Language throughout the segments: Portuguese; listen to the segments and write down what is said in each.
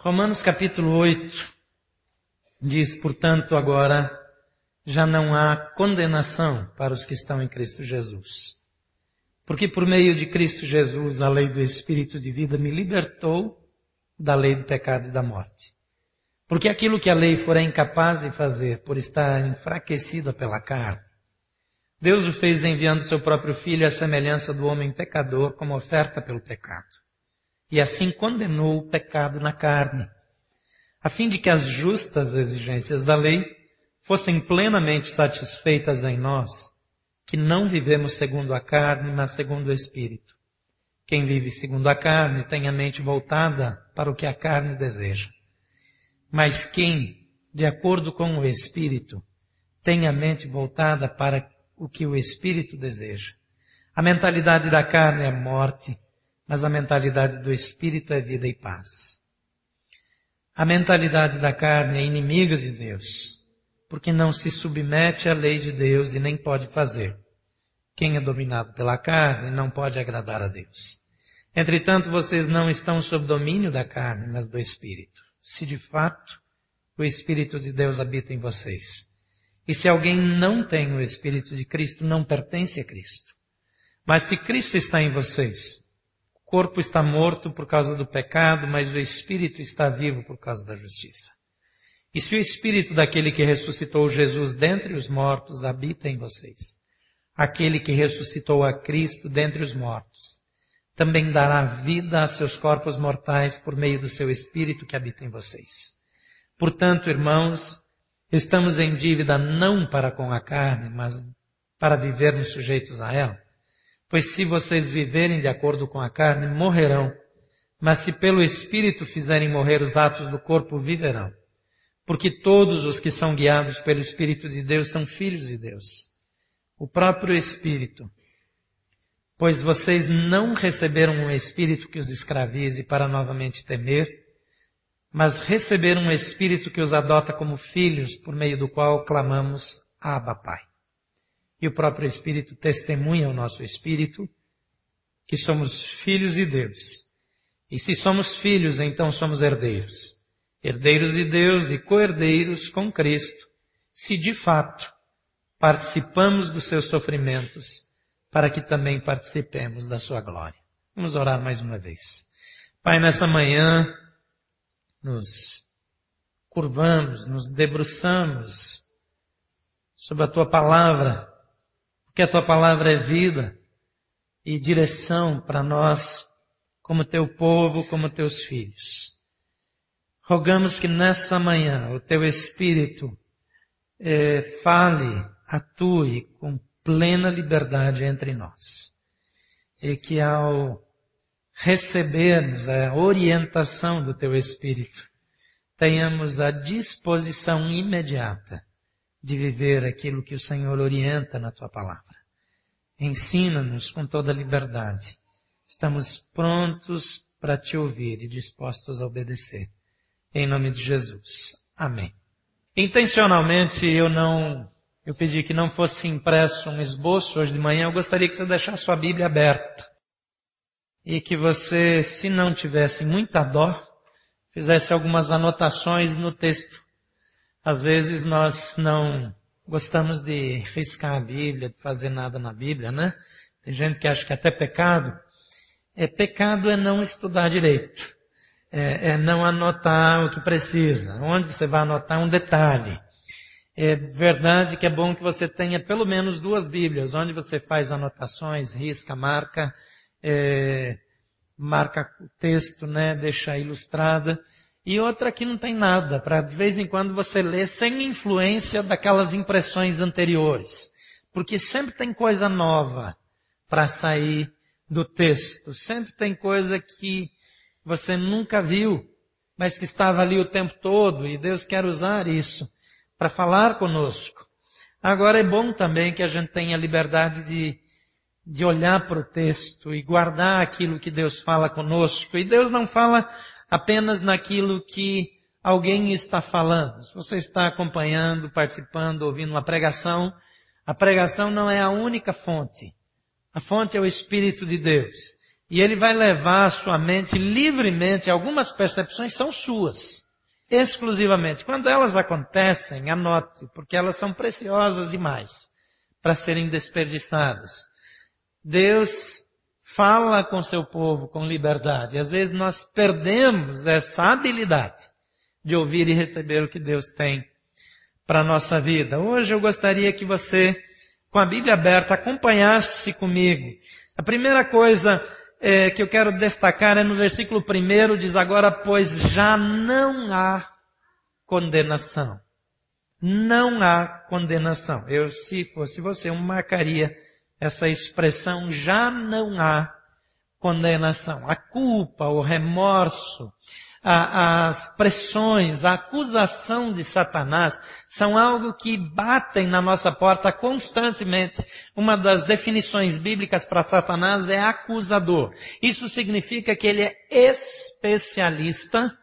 Romanos capítulo 8 diz, portanto, agora já não há condenação para os que estão em Cristo Jesus. Porque por meio de Cristo Jesus a lei do Espírito de vida me libertou da lei do pecado e da morte. Porque aquilo que a lei fora incapaz de fazer por estar enfraquecida pela carne, Deus o fez enviando seu próprio Filho à semelhança do homem pecador como oferta pelo pecado. E assim condenou o pecado na carne, a fim de que as justas exigências da lei fossem plenamente satisfeitas em nós, que não vivemos segundo a carne, mas segundo o Espírito. Quem vive segundo a carne tem a mente voltada para o que a carne deseja. Mas quem, de acordo com o Espírito, tem a mente voltada para o que o Espírito deseja. A mentalidade da carne é morte, mas a mentalidade do Espírito é vida e paz. A mentalidade da carne é inimiga de Deus, porque não se submete à lei de Deus e nem pode fazer. Quem é dominado pela carne não pode agradar a Deus. Entretanto, vocês não estão sob domínio da carne, mas do Espírito. Se de fato o Espírito de Deus habita em vocês. E se alguém não tem o Espírito de Cristo, não pertence a Cristo. Mas se Cristo está em vocês, corpo está morto por causa do pecado, mas o Espírito está vivo por causa da justiça. E se o Espírito daquele que ressuscitou Jesus dentre os mortos habita em vocês, aquele que ressuscitou a Cristo dentre os mortos, também dará vida a seus corpos mortais por meio do seu Espírito que habita em vocês. Portanto, irmãos, Estamos em dívida não para com a carne, mas para vivermos sujeitos a ela. Pois se vocês viverem de acordo com a carne, morrerão. Mas se pelo Espírito fizerem morrer os atos do corpo, viverão. Porque todos os que são guiados pelo Espírito de Deus são filhos de Deus. O próprio Espírito. Pois vocês não receberam um Espírito que os escravize para novamente temer, mas receberam um Espírito que os adota como filhos, por meio do qual clamamos Abba Pai. E o próprio Espírito testemunha ao nosso Espírito que somos filhos de Deus. E se somos filhos, então somos herdeiros. Herdeiros de Deus e co-herdeiros com Cristo, se de fato participamos dos seus sofrimentos, para que também participemos da sua glória. Vamos orar mais uma vez. Pai, nessa manhã, nos curvamos, nos debruçamos sobre a tua palavra, porque a tua palavra é vida e direção para nós, como teu povo, como teus filhos. Rogamos que nessa manhã o teu Espírito eh, fale, atue com plena liberdade entre nós. E que ao recebermos a orientação do Teu Espírito, tenhamos a disposição imediata de viver aquilo que o Senhor orienta na Tua palavra. Ensina-nos com toda liberdade. Estamos prontos para Te ouvir e dispostos a obedecer. Em nome de Jesus. Amém. Intencionalmente eu não, eu pedi que não fosse impresso um esboço hoje de manhã, eu gostaria que você deixasse sua Bíblia aberta e que você, se não tivesse muita dó, fizesse algumas anotações no texto. Às vezes nós não gostamos de riscar a Bíblia, de fazer nada na Bíblia, né? Tem gente que acha que é até pecado. É pecado é não estudar direito. É, é não anotar o que precisa. Onde você vai anotar um detalhe. É verdade que é bom que você tenha pelo menos duas Bíblias, onde você faz anotações, risca, marca, é, marca o texto, né, deixa ilustrada, e outra que não tem nada, para de vez em quando você ler sem influência daquelas impressões anteriores. Porque sempre tem coisa nova para sair do texto, sempre tem coisa que você nunca viu, mas que estava ali o tempo todo, e Deus quer usar isso para falar conosco. Agora é bom também que a gente tenha liberdade de de olhar para o texto e guardar aquilo que Deus fala conosco. E Deus não fala apenas naquilo que alguém está falando. Se você está acompanhando, participando, ouvindo uma pregação, a pregação não é a única fonte. A fonte é o Espírito de Deus. E ele vai levar a sua mente livremente, algumas percepções são suas, exclusivamente. Quando elas acontecem, anote, porque elas são preciosas demais para serem desperdiçadas. Deus fala com seu povo com liberdade. Às vezes nós perdemos essa habilidade de ouvir e receber o que Deus tem para a nossa vida. Hoje eu gostaria que você, com a Bíblia aberta, acompanhasse comigo. A primeira coisa é, que eu quero destacar é no versículo primeiro, diz agora, pois já não há condenação. Não há condenação. Eu, se fosse você, eu marcaria essa expressão, já não há condenação. A culpa, o remorso, a, as pressões, a acusação de Satanás são algo que batem na nossa porta constantemente. Uma das definições bíblicas para Satanás é acusador. Isso significa que ele é especialista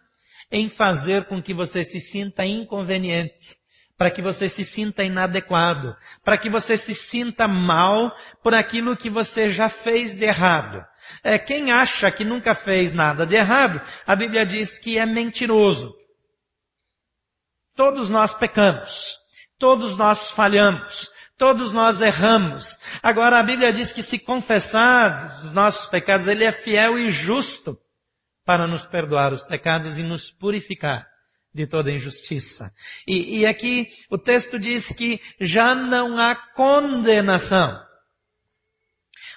em fazer com que você se sinta inconveniente, para que você se sinta inadequado, para que você se sinta mal por aquilo que você já fez de errado. É, quem acha que nunca fez nada de errado, a Bíblia diz que é mentiroso. Todos nós pecamos. Todos nós falhamos. Todos nós erramos. Agora a Bíblia diz que se confessar os nossos pecados, Ele é fiel e justo para nos perdoar os pecados e nos purificar de toda injustiça. E, e aqui o texto diz que já não há condenação.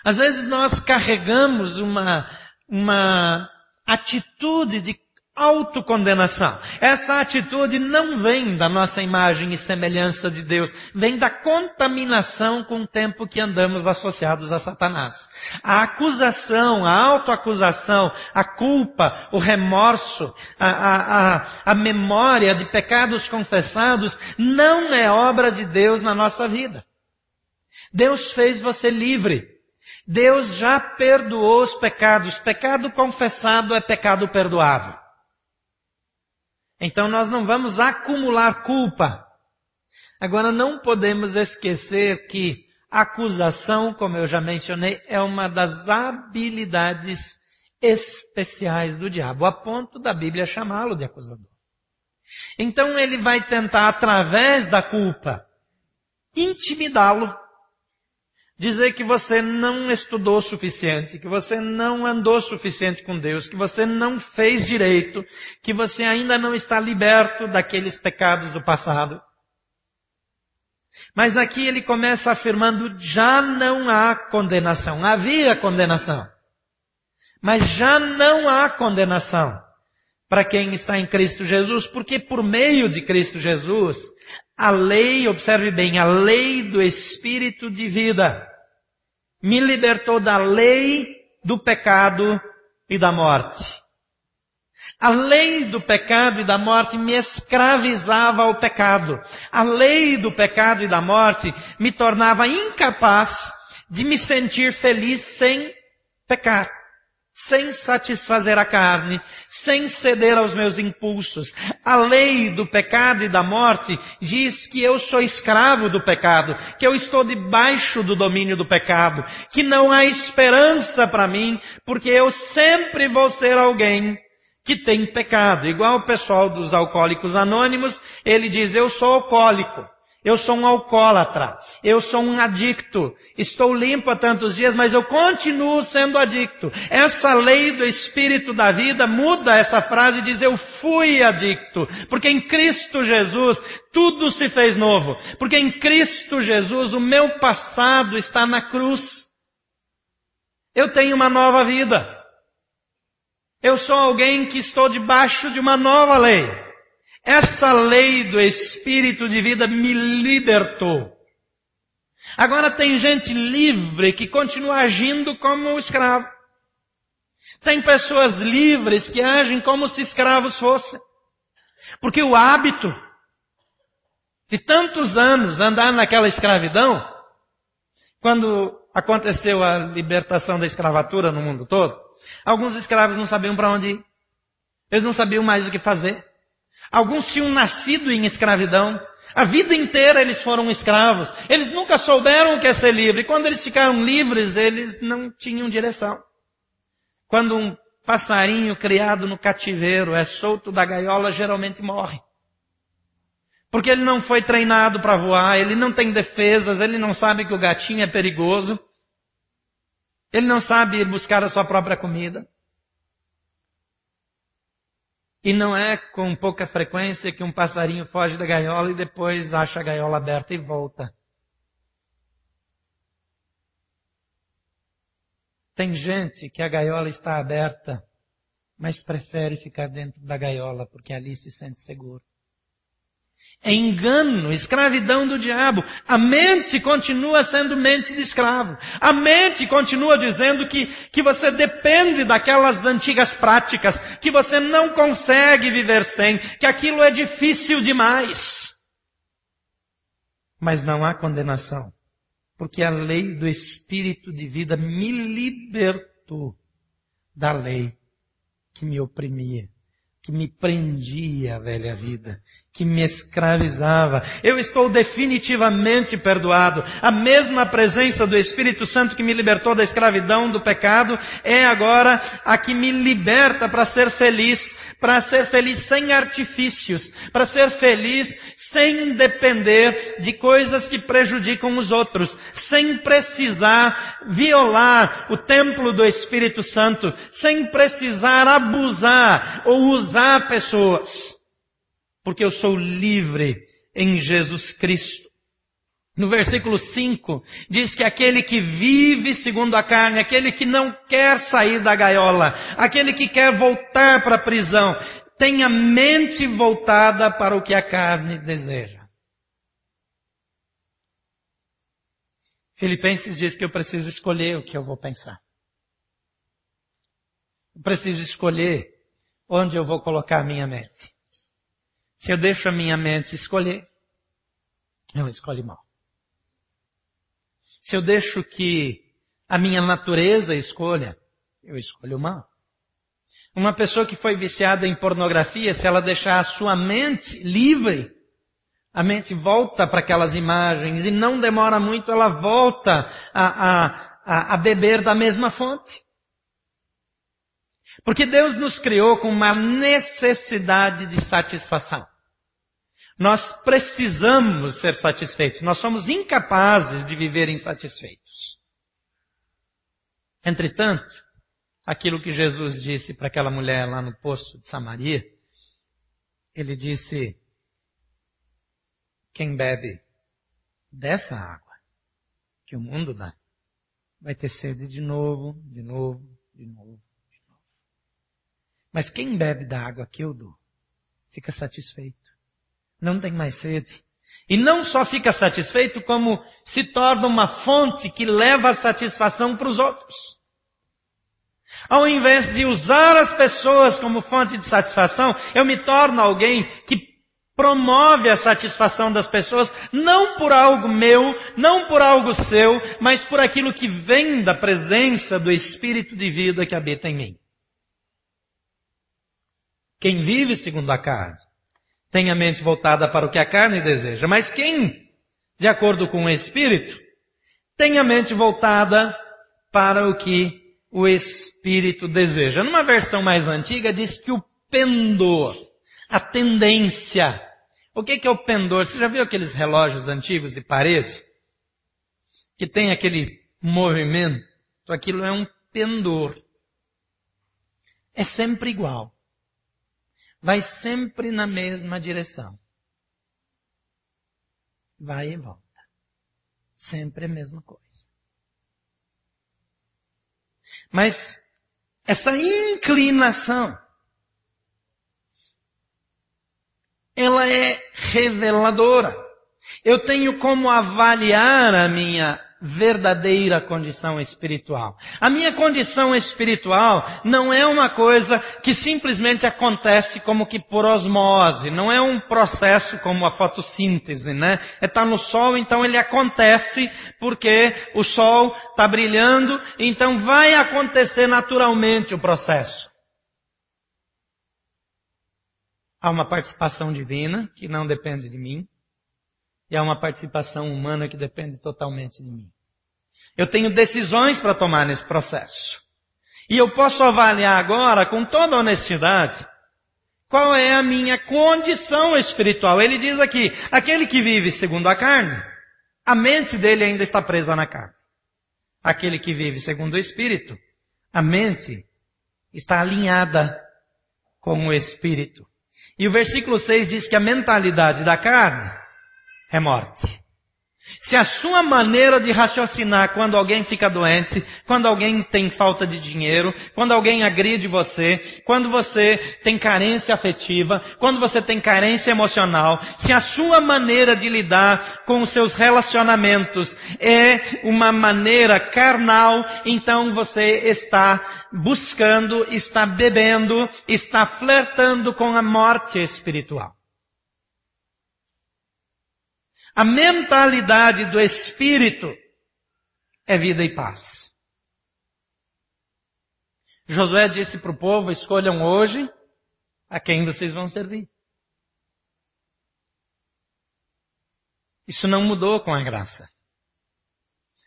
Às vezes nós carregamos uma, uma atitude de autocondenação. Essa atitude não vem da nossa imagem e semelhança de Deus, vem da contaminação com o tempo que andamos associados a Satanás. A acusação, a autoacusação, a culpa, o remorso, a, a, a, a memória de pecados confessados não é obra de Deus na nossa vida. Deus fez você livre. Deus já perdoou os pecados. Pecado confessado é pecado perdoado. Então nós não vamos acumular culpa. Agora não podemos esquecer que acusação, como eu já mencionei, é uma das habilidades especiais do diabo, a ponto da Bíblia chamá-lo de acusador. Então ele vai tentar, através da culpa, intimidá-lo dizer que você não estudou o suficiente, que você não andou o suficiente com Deus, que você não fez direito, que você ainda não está liberto daqueles pecados do passado. Mas aqui ele começa afirmando, já não há condenação. Havia condenação. Mas já não há condenação para quem está em Cristo Jesus, porque por meio de Cristo Jesus, a lei, observe bem, a lei do Espírito de vida me libertou da lei do pecado e da morte. A lei do pecado e da morte me escravizava ao pecado. A lei do pecado e da morte me tornava incapaz de me sentir feliz sem pecar sem satisfazer a carne, sem ceder aos meus impulsos. A lei do pecado e da morte diz que eu sou escravo do pecado, que eu estou debaixo do domínio do pecado, que não há esperança para mim, porque eu sempre vou ser alguém que tem pecado. Igual o pessoal dos alcoólicos anônimos, ele diz, eu sou alcoólico. Eu sou um alcoólatra. Eu sou um adicto. Estou limpo há tantos dias, mas eu continuo sendo adicto. Essa lei do Espírito da vida muda essa frase e diz eu fui adicto. Porque em Cristo Jesus tudo se fez novo. Porque em Cristo Jesus o meu passado está na cruz. Eu tenho uma nova vida. Eu sou alguém que estou debaixo de uma nova lei. Essa lei do Espírito de vida me libertou. Agora tem gente livre que continua agindo como escravo. Tem pessoas livres que agem como se escravos fossem. Porque o hábito de tantos anos andar naquela escravidão, quando aconteceu a libertação da escravatura no mundo todo, alguns escravos não sabiam para onde ir. Eles não sabiam mais o que fazer. Alguns tinham nascido em escravidão. A vida inteira eles foram escravos. Eles nunca souberam o que é ser livre. Quando eles ficaram livres, eles não tinham direção. Quando um passarinho criado no cativeiro é solto da gaiola, geralmente morre. Porque ele não foi treinado para voar, ele não tem defesas, ele não sabe que o gatinho é perigoso, ele não sabe buscar a sua própria comida. E não é com pouca frequência que um passarinho foge da gaiola e depois acha a gaiola aberta e volta. Tem gente que a gaiola está aberta, mas prefere ficar dentro da gaiola porque ali se sente seguro. É engano, escravidão do diabo. A mente continua sendo mente de escravo. A mente continua dizendo que, que você depende daquelas antigas práticas, que você não consegue viver sem, que aquilo é difícil demais. Mas não há condenação, porque a lei do Espírito de vida me libertou da lei que me oprimia que me prendia à velha vida, que me escravizava. Eu estou definitivamente perdoado. A mesma presença do Espírito Santo que me libertou da escravidão, do pecado, é agora a que me liberta para ser feliz, para ser feliz sem artifícios, para ser feliz sem depender de coisas que prejudicam os outros, sem precisar violar o templo do Espírito Santo, sem precisar abusar ou usar pessoas, porque eu sou livre em Jesus Cristo. No versículo 5, diz que aquele que vive segundo a carne, aquele que não quer sair da gaiola, aquele que quer voltar para a prisão, tem a mente voltada para o que a carne deseja. Filipenses diz que eu preciso escolher o que eu vou pensar. Eu preciso escolher onde eu vou colocar minha mente. Se eu deixo a minha mente escolher, eu escolho mal. Se eu deixo que a minha natureza escolha, eu escolho mal. Uma pessoa que foi viciada em pornografia, se ela deixar a sua mente livre, a mente volta para aquelas imagens e não demora muito, ela volta a, a, a, beber da mesma fonte. Porque Deus nos criou com uma necessidade de satisfação. Nós precisamos ser satisfeitos. Nós somos incapazes de viver insatisfeitos. Entretanto, aquilo que Jesus disse para aquela mulher lá no poço de Samaria. Ele disse, quem bebe dessa água que o mundo dá, vai ter sede de novo, de novo, de novo. Mas quem bebe da água que eu dou, fica satisfeito. Não tem mais sede. E não só fica satisfeito, como se torna uma fonte que leva a satisfação para os outros. Ao invés de usar as pessoas como fonte de satisfação, eu me torno alguém que promove a satisfação das pessoas, não por algo meu, não por algo seu, mas por aquilo que vem da presença do Espírito de vida que habita em mim. Quem vive segundo a carne tem a mente voltada para o que a carne deseja, mas quem, de acordo com o Espírito, tem a mente voltada para o que o espírito deseja. Numa versão mais antiga diz que o pendor, a tendência. O que é o pendor? Você já viu aqueles relógios antigos de parede? Que tem aquele movimento? Aquilo é um pendor. É sempre igual. Vai sempre na mesma direção. Vai e volta. Sempre a mesma coisa. Mas essa inclinação, ela é reveladora. Eu tenho como avaliar a minha verdadeira condição espiritual. A minha condição espiritual não é uma coisa que simplesmente acontece como que por osmose, não é um processo como a fotossíntese, né? Está no sol, então ele acontece porque o sol está brilhando, então vai acontecer naturalmente o processo. Há uma participação divina que não depende de mim. E há uma participação humana que depende totalmente de mim. Eu tenho decisões para tomar nesse processo. E eu posso avaliar agora, com toda honestidade, qual é a minha condição espiritual. Ele diz aqui, aquele que vive segundo a carne, a mente dele ainda está presa na carne. Aquele que vive segundo o Espírito, a mente está alinhada com o Espírito. E o versículo 6 diz que a mentalidade da carne é morte. Se a sua maneira de raciocinar quando alguém fica doente, quando alguém tem falta de dinheiro, quando alguém agride você, quando você tem carência afetiva, quando você tem carência emocional, se a sua maneira de lidar com os seus relacionamentos é uma maneira carnal, então você está buscando, está bebendo, está flertando com a morte espiritual. A mentalidade do Espírito é vida e paz. Josué disse para o povo, escolham hoje a quem vocês vão servir. Isso não mudou com a graça.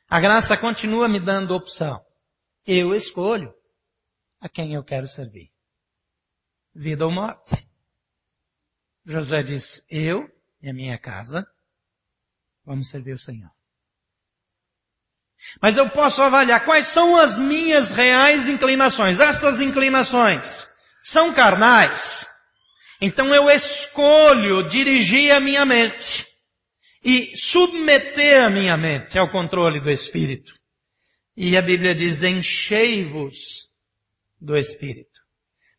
A graça continua me dando opção. Eu escolho a quem eu quero servir. Vida ou morte. Josué diz, eu e a minha casa Vamos servir o Senhor. Mas eu posso avaliar quais são as minhas reais inclinações. Essas inclinações são carnais. Então eu escolho dirigir a minha mente e submeter a minha mente ao controle do Espírito. E a Bíblia diz, enchei-vos do Espírito.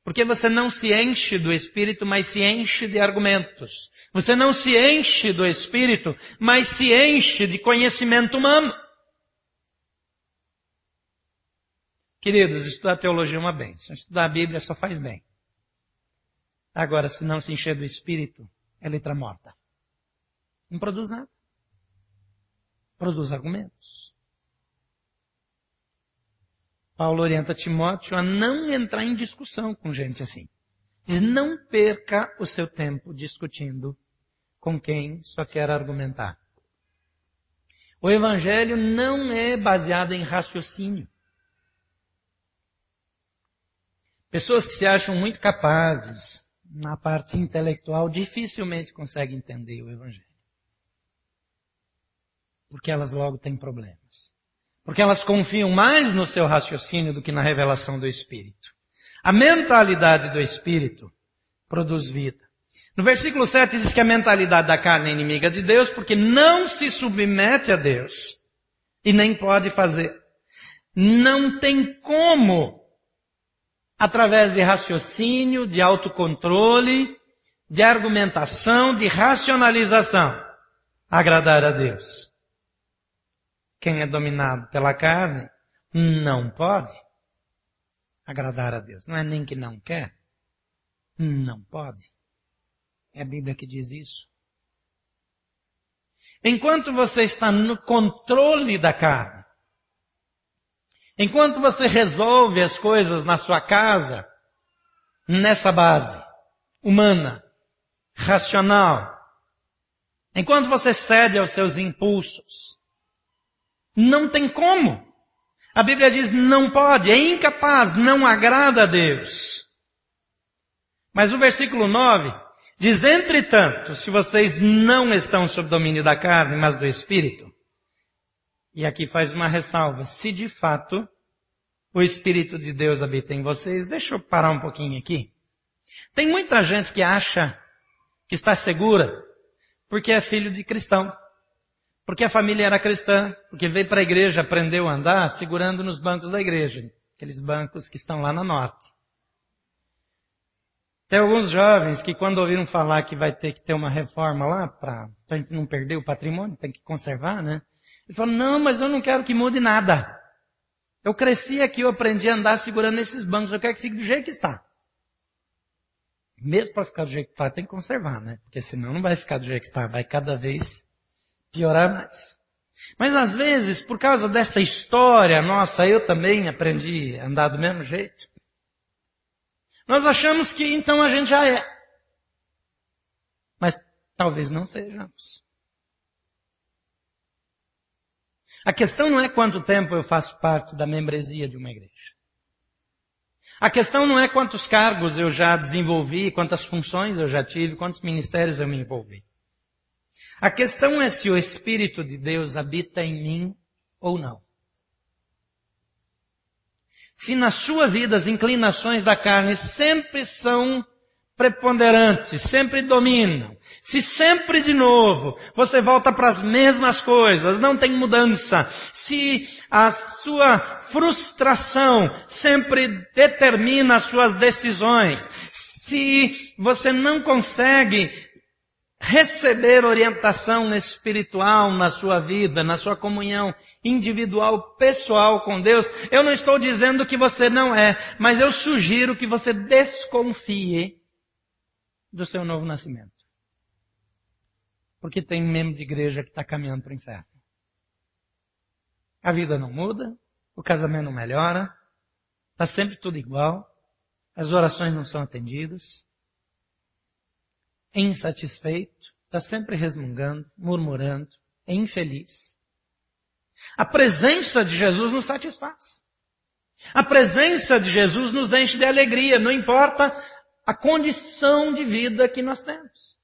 Porque você não se enche do Espírito, mas se enche de argumentos. Você não se enche do Espírito, mas se enche de conhecimento humano. Queridos, estudar teologia é uma bênção. Estudar a Bíblia só faz bem. Agora, se não se encher do Espírito, é letra morta. Não produz nada. Produz argumentos. Paulo orienta Timóteo a não entrar em discussão com gente assim. Diz, não perca o seu tempo discutindo com quem só quer argumentar. O evangelho não é baseado em raciocínio. Pessoas que se acham muito capazes na parte intelectual dificilmente conseguem entender o evangelho. Porque elas logo têm problemas. Porque elas confiam mais no seu raciocínio do que na revelação do Espírito. A mentalidade do Espírito produz vida. No versículo 7 diz que a mentalidade da carne é inimiga de Deus porque não se submete a Deus e nem pode fazer. Não tem como, através de raciocínio, de autocontrole, de argumentação, de racionalização, agradar a Deus. Quem é dominado pela carne não pode agradar a Deus. Não é nem que não quer, não pode. É a Bíblia que diz isso. Enquanto você está no controle da carne, enquanto você resolve as coisas na sua casa, nessa base humana, racional, enquanto você cede aos seus impulsos, não tem como. A Bíblia diz não pode, é incapaz, não agrada a Deus. Mas o versículo 9 diz, entretanto, se vocês não estão sob domínio da carne, mas do Espírito, e aqui faz uma ressalva, se de fato o Espírito de Deus habita em vocês, deixa eu parar um pouquinho aqui. Tem muita gente que acha que está segura porque é filho de cristão. Porque a família era cristã, porque veio para a igreja, aprendeu a andar segurando nos bancos da igreja, aqueles bancos que estão lá no norte. Tem alguns jovens que quando ouviram falar que vai ter que ter uma reforma lá para a gente não perder o patrimônio, tem que conservar, né? Ele falou, não, mas eu não quero que mude nada. Eu cresci aqui, eu aprendi a andar segurando esses bancos, eu quero que fique do jeito que está. Mesmo para ficar do jeito que está, tem que conservar, né? Porque senão não vai ficar do jeito que está, vai cada vez piorar mais. Mas às vezes, por causa dessa história nossa, eu também aprendi a andar do mesmo jeito. Nós achamos que então a gente já é. Mas talvez não sejamos. A questão não é quanto tempo eu faço parte da membresia de uma igreja. A questão não é quantos cargos eu já desenvolvi, quantas funções eu já tive, quantos ministérios eu me envolvi. A questão é se o Espírito de Deus habita em mim ou não. Se na sua vida as inclinações da carne sempre são preponderantes, sempre dominam. Se sempre de novo você volta para as mesmas coisas, não tem mudança. Se a sua frustração sempre determina as suas decisões, se você não consegue receber orientação espiritual na sua vida, na sua comunhão individual, pessoal com Deus, eu não estou dizendo que você não é, mas eu sugiro que você desconfie do seu novo nascimento. Porque tem membro de igreja que está caminhando para o inferno. A vida não muda, o casamento não melhora, está sempre tudo igual, as orações não são atendidas, insatisfeito, está sempre resmungando, murmurando, é infeliz. A presença de Jesus nos satisfaz. A presença de Jesus nos enche de alegria, não importa a condição de vida que nós temos.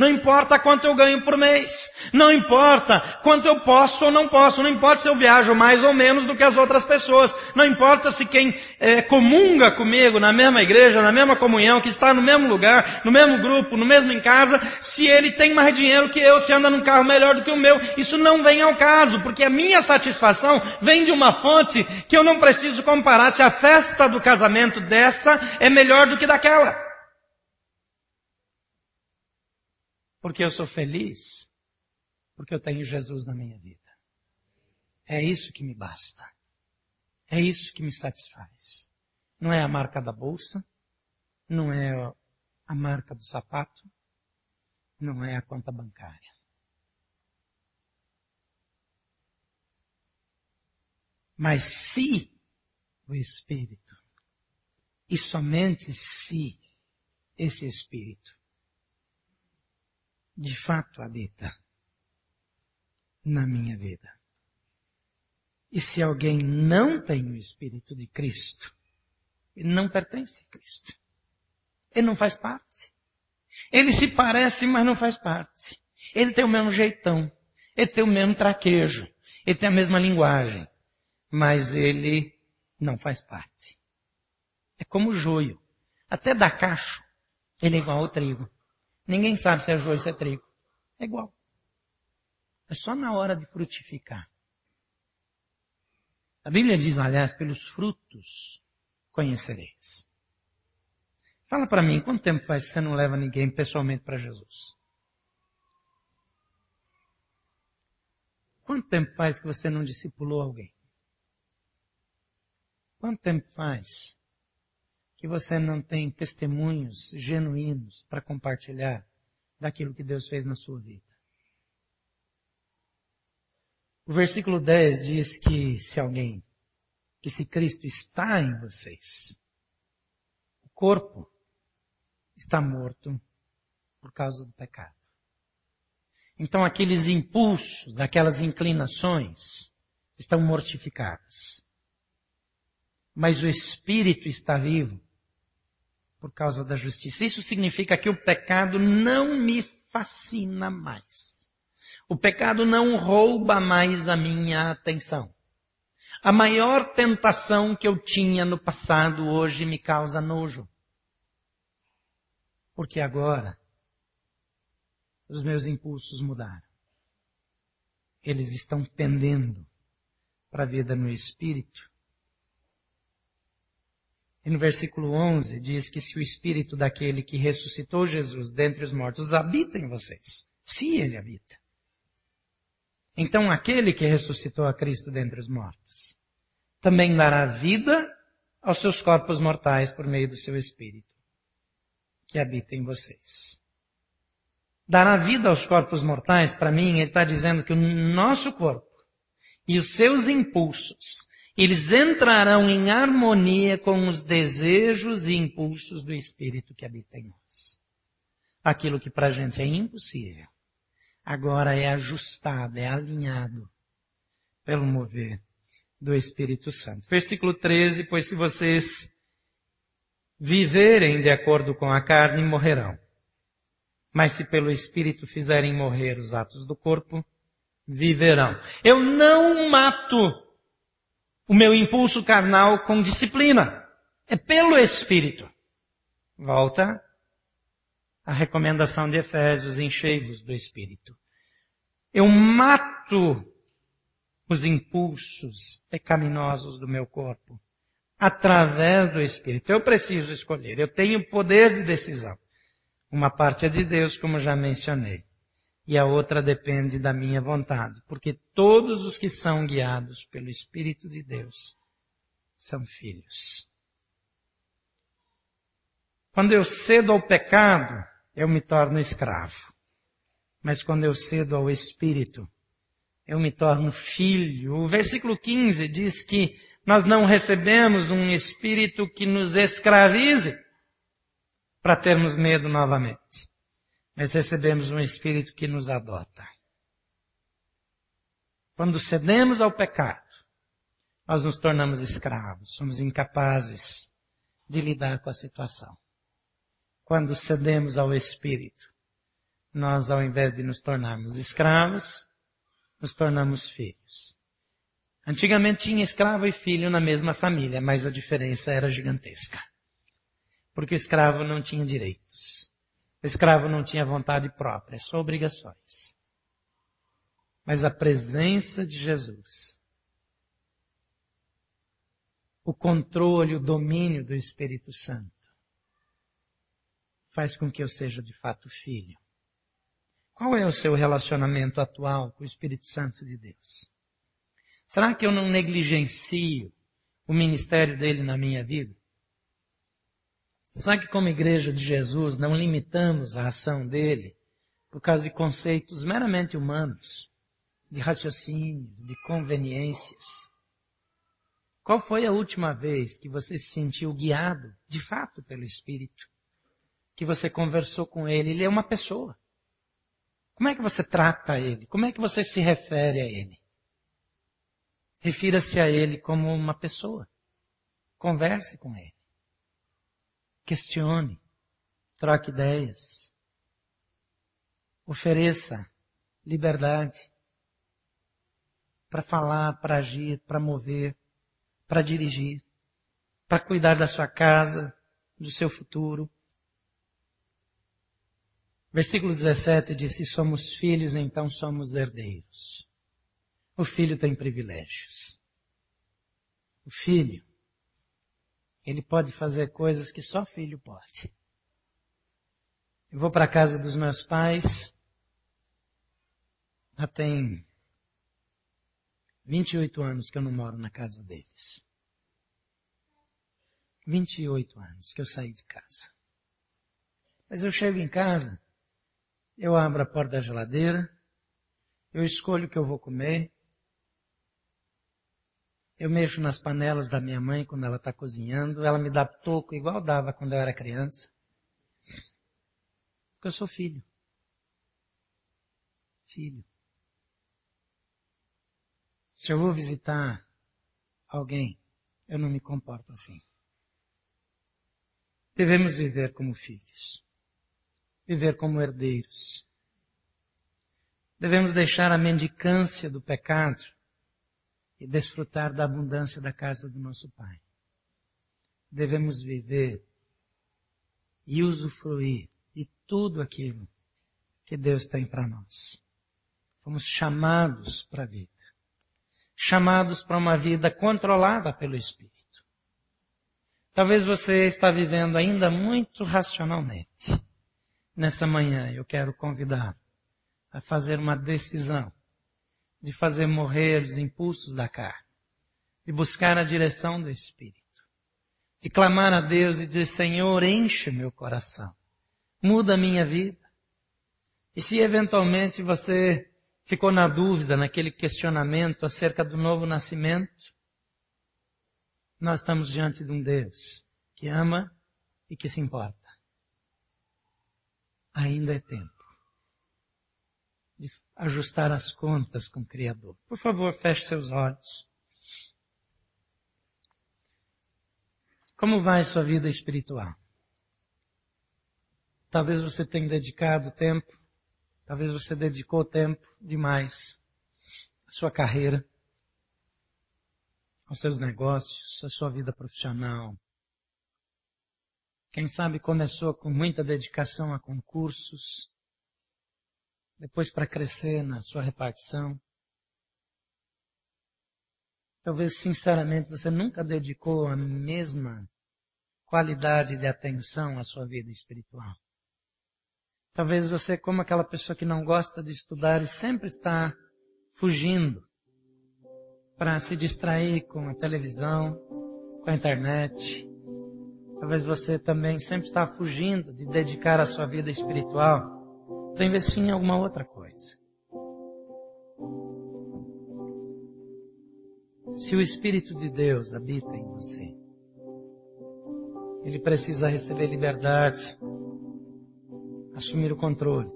Não importa quanto eu ganho por mês. Não importa quanto eu posso ou não posso. Não importa se eu viajo mais ou menos do que as outras pessoas. Não importa se quem é, comunga comigo na mesma igreja, na mesma comunhão, que está no mesmo lugar, no mesmo grupo, no mesmo em casa, se ele tem mais dinheiro que eu, se anda num carro melhor do que o meu. Isso não vem ao caso, porque a minha satisfação vem de uma fonte que eu não preciso comparar se a festa do casamento dessa é melhor do que daquela. Porque eu sou feliz, porque eu tenho Jesus na minha vida. É isso que me basta. É isso que me satisfaz. Não é a marca da bolsa, não é a marca do sapato, não é a conta bancária. Mas se o Espírito, e somente se esse Espírito de fato habita na minha vida. E se alguém não tem o Espírito de Cristo, ele não pertence a Cristo. Ele não faz parte. Ele se parece, mas não faz parte. Ele tem o mesmo jeitão. Ele tem o mesmo traquejo. Ele tem a mesma linguagem. Mas ele não faz parte. É como o joio. Até da cacho, ele é igual ao trigo. Ninguém sabe se é joio ou se é trigo. É igual. É só na hora de frutificar. A Bíblia diz, aliás, pelos frutos conhecereis. Fala para mim, quanto tempo faz que você não leva ninguém pessoalmente para Jesus? Quanto tempo faz que você não discipulou alguém? Quanto tempo faz que você não tem testemunhos genuínos para compartilhar daquilo que Deus fez na sua vida. O versículo 10 diz que se alguém, que se Cristo está em vocês, o corpo está morto por causa do pecado. Então aqueles impulsos, aquelas inclinações estão mortificadas. Mas o espírito está vivo por causa da justiça. Isso significa que o pecado não me fascina mais. O pecado não rouba mais a minha atenção. A maior tentação que eu tinha no passado hoje me causa nojo. Porque agora os meus impulsos mudaram. Eles estão pendendo para a vida no espírito no versículo 11 diz que se o espírito daquele que ressuscitou Jesus dentre os mortos habita em vocês, se ele habita, então aquele que ressuscitou a Cristo dentre os mortos também dará vida aos seus corpos mortais por meio do seu espírito que habita em vocês. Dará vida aos corpos mortais, para mim, ele está dizendo que o nosso corpo e os seus impulsos eles entrarão em harmonia com os desejos e impulsos do Espírito que habita em nós. Aquilo que para a gente é impossível, agora é ajustado, é alinhado pelo mover do Espírito Santo. Versículo 13, pois se vocês viverem de acordo com a carne, morrerão. Mas se pelo Espírito fizerem morrer os atos do corpo, viverão. Eu não mato o meu impulso carnal com disciplina. É pelo Espírito. Volta a recomendação de Efésios, enchei-vos do Espírito. Eu mato os impulsos pecaminosos do meu corpo através do Espírito. Eu preciso escolher. Eu tenho poder de decisão. Uma parte é de Deus, como já mencionei. E a outra depende da minha vontade. Porque todos os que são guiados pelo Espírito de Deus são filhos. Quando eu cedo ao pecado, eu me torno escravo. Mas quando eu cedo ao Espírito, eu me torno filho. O versículo 15 diz que nós não recebemos um Espírito que nos escravize para termos medo novamente. Mas recebemos um Espírito que nos adota. Quando cedemos ao pecado, nós nos tornamos escravos, somos incapazes de lidar com a situação quando cedemos ao Espírito, nós, ao invés de nos tornarmos escravos, nos tornamos filhos. Antigamente tinha escravo e filho na mesma família, mas a diferença era gigantesca. Porque o escravo não tinha direitos. O escravo não tinha vontade própria, só obrigações. Mas a presença de Jesus, o controle, o domínio do Espírito Santo, faz com que eu seja de fato filho. Qual é o seu relacionamento atual com o Espírito Santo de Deus? Será que eu não negligencio o ministério dele na minha vida? Será que como igreja de Jesus não limitamos a ação dele por causa de conceitos meramente humanos, de raciocínios, de conveniências? Qual foi a última vez que você se sentiu guiado, de fato, pelo Espírito? que você conversou com ele. Ele é uma pessoa. Como é que você trata ele? Como é que você se refere a ele? Refira-se a ele como uma pessoa. Converse com ele. Questione. Troque ideias. Ofereça liberdade para falar, para agir, para mover, para dirigir, para cuidar da sua casa, do seu futuro, Versículo 17 diz, se somos filhos, então somos herdeiros. O filho tem privilégios. O filho, ele pode fazer coisas que só filho pode. Eu vou para a casa dos meus pais, já tem 28 anos que eu não moro na casa deles. 28 anos que eu saí de casa. Mas eu chego em casa, eu abro a porta da geladeira, eu escolho o que eu vou comer, eu mexo nas panelas da minha mãe quando ela está cozinhando, ela me dá toco igual dava quando eu era criança. Porque eu sou filho. Filho. Se eu vou visitar alguém, eu não me comporto assim. Devemos viver como filhos viver como herdeiros. Devemos deixar a mendicância do pecado e desfrutar da abundância da casa do nosso Pai. Devemos viver e usufruir de tudo aquilo que Deus tem para nós. Fomos chamados para a vida. Chamados para uma vida controlada pelo Espírito. Talvez você está vivendo ainda muito racionalmente. Nessa manhã eu quero convidar a fazer uma decisão de fazer morrer os impulsos da carne, de buscar a direção do Espírito, de clamar a Deus e dizer, Senhor, enche meu coração, muda a minha vida. E se eventualmente você ficou na dúvida, naquele questionamento acerca do novo nascimento, nós estamos diante de um Deus que ama e que se importa ainda é tempo de ajustar as contas com o Criador. Por favor, feche seus olhos. Como vai sua vida espiritual? Talvez você tenha dedicado tempo, talvez você dedicou tempo demais à sua carreira, aos seus negócios, à sua vida profissional. Quem sabe começou com muita dedicação a concursos, depois para crescer na sua repartição. Talvez sinceramente você nunca dedicou a mesma qualidade de atenção à sua vida espiritual. Talvez você, como aquela pessoa que não gosta de estudar e sempre está fugindo para se distrair com a televisão, com a internet. Talvez você também sempre está fugindo de dedicar a sua vida espiritual para investir em alguma outra coisa. Se o Espírito de Deus habita em você, ele precisa receber liberdade assumir o controle.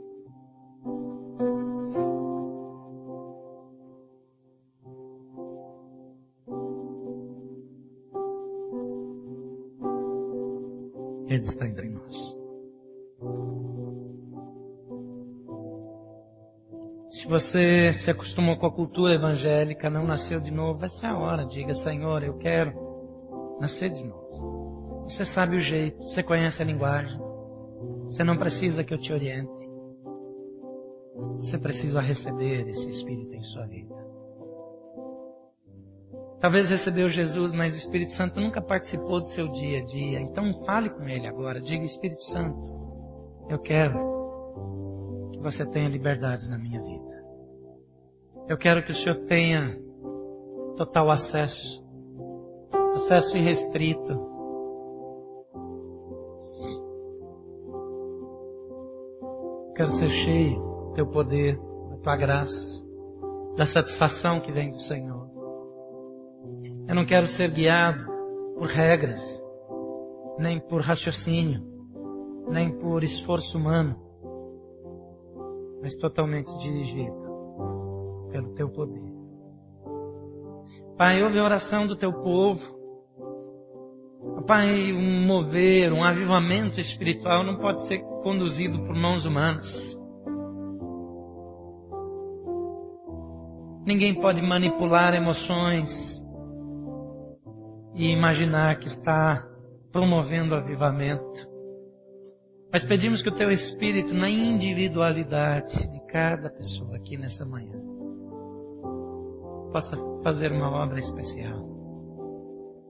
Você se acostumou com a cultura evangélica, não nasceu de novo, essa é a hora. Diga, Senhor, eu quero nascer de novo. Você sabe o jeito, você conhece a linguagem. Você não precisa que eu te oriente. Você precisa receber esse Espírito em sua vida. Talvez recebeu Jesus, mas o Espírito Santo nunca participou do seu dia a dia. Então fale com ele agora. Diga, Espírito Santo, eu quero que você tenha liberdade na minha vida. Eu quero que o Senhor tenha total acesso, acesso irrestrito Quero ser cheio do teu poder, da tua graça, da satisfação que vem do Senhor. Eu não quero ser guiado por regras, nem por raciocínio, nem por esforço humano, mas totalmente dirigido pelo teu poder. Pai, ouve a oração do teu povo. Pai, um mover, um avivamento espiritual não pode ser conduzido por mãos humanas. Ninguém pode manipular emoções e imaginar que está promovendo avivamento. Mas pedimos que o teu Espírito, na individualidade de cada pessoa aqui nessa manhã, possa fazer uma obra especial.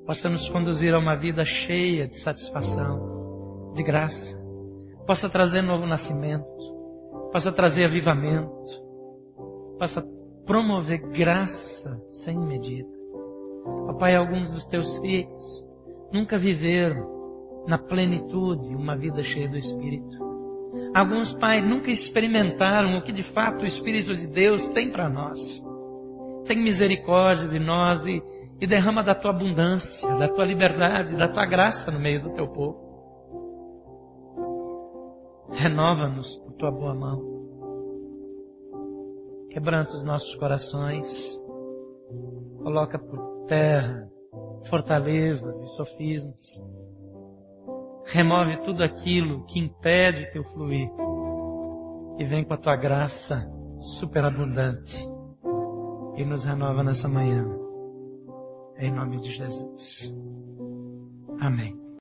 Possa nos conduzir a uma vida cheia de satisfação, de graça possa trazer novo nascimento, possa trazer avivamento, possa promover graça sem medida. Ó Pai, alguns dos teus filhos nunca viveram na plenitude uma vida cheia do Espírito. Alguns, Pai, nunca experimentaram o que de fato o Espírito de Deus tem para nós. Tem misericórdia de nós e, e derrama da tua abundância, da tua liberdade, da tua graça no meio do teu povo. Renova-nos por tua boa mão. Quebranta os nossos corações. Coloca por terra fortalezas e sofismas. Remove tudo aquilo que impede teu fluir. E vem com a tua graça superabundante. E nos renova nessa manhã. Em nome de Jesus. Amém.